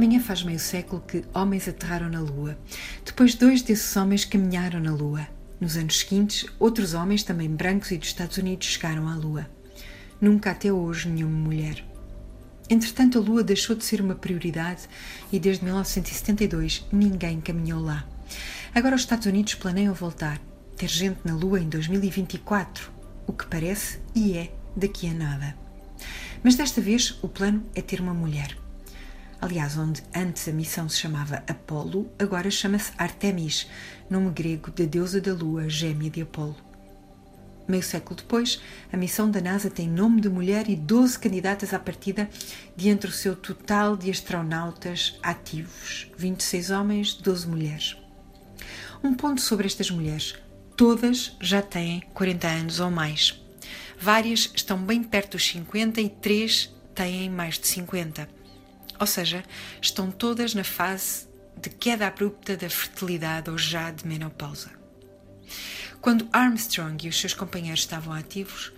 Amanhã faz meio século que homens aterraram na Lua. Depois, dois desses homens caminharam na Lua. Nos anos seguintes, outros homens, também brancos e dos Estados Unidos, chegaram à Lua. Nunca até hoje nenhuma mulher. Entretanto, a Lua deixou de ser uma prioridade e desde 1972 ninguém caminhou lá. Agora os Estados Unidos planeiam voltar, ter gente na Lua em 2024, o que parece e é daqui a nada. Mas desta vez o plano é ter uma mulher. Aliás, onde antes a missão se chamava Apolo, agora chama-se Artemis, nome grego da deusa da lua, gêmea de Apolo. Meio século depois, a missão da NASA tem nome de mulher e 12 candidatas à partida de entre o seu total de astronautas ativos: 26 homens, 12 mulheres. Um ponto sobre estas mulheres: todas já têm 40 anos ou mais. Várias estão bem perto dos 50 e três têm mais de 50 ou seja, estão todas na fase de queda abrupta da fertilidade ou já de menopausa. Quando Armstrong e os seus companheiros estavam ativos,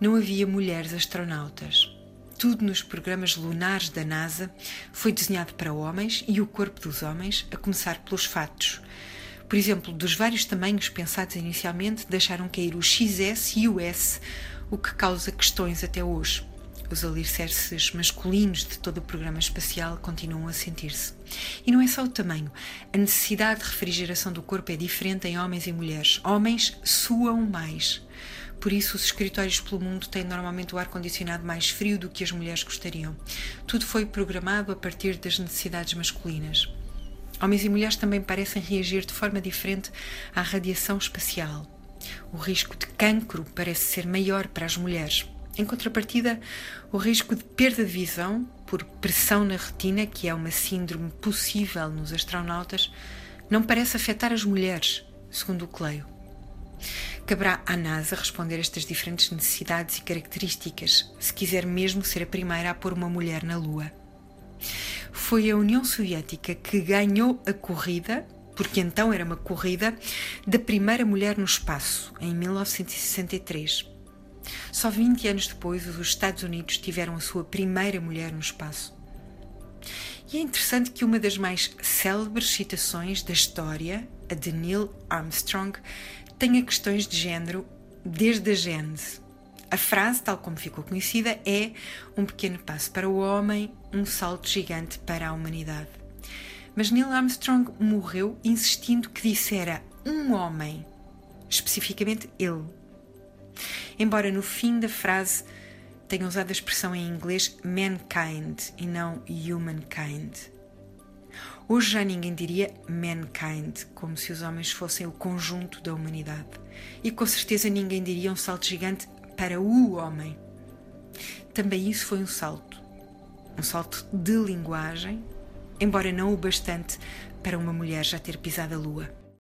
não havia mulheres astronautas. Tudo nos programas lunares da NASA foi desenhado para homens e o corpo dos homens, a começar pelos fatos. Por exemplo, dos vários tamanhos pensados inicialmente, deixaram cair o XS e o S, o que causa questões até hoje os alicerces masculinos de todo o programa espacial continuam a sentir-se. E não é só o tamanho. A necessidade de refrigeração do corpo é diferente em homens e mulheres. Homens suam mais. Por isso, os escritórios pelo mundo têm normalmente o ar-condicionado mais frio do que as mulheres gostariam. Tudo foi programado a partir das necessidades masculinas. Homens e mulheres também parecem reagir de forma diferente à radiação espacial. O risco de cancro parece ser maior para as mulheres. Em contrapartida, o risco de perda de visão por pressão na retina, que é uma síndrome possível nos astronautas, não parece afetar as mulheres, segundo o Cleio. Caberá à NASA responder a estas diferentes necessidades e características, se quiser mesmo ser a primeira a pôr uma mulher na Lua. Foi a União Soviética que ganhou a corrida, porque então era uma corrida, da primeira mulher no espaço, em 1963. Só 20 anos depois, os Estados Unidos tiveram a sua primeira mulher no espaço. E é interessante que uma das mais célebres citações da história, a de Neil Armstrong, tenha questões de género desde a Gênese. A frase, tal como ficou conhecida, é um pequeno passo para o homem, um salto gigante para a humanidade. Mas Neil Armstrong morreu insistindo que dissera um homem, especificamente ele, embora no fim da frase tenha usado a expressão em inglês mankind e não humankind. Hoje já ninguém diria mankind, como se os homens fossem o conjunto da humanidade. E com certeza ninguém diria um salto gigante para o homem. Também isso foi um salto. Um salto de linguagem, embora não o bastante para uma mulher já ter pisado a lua.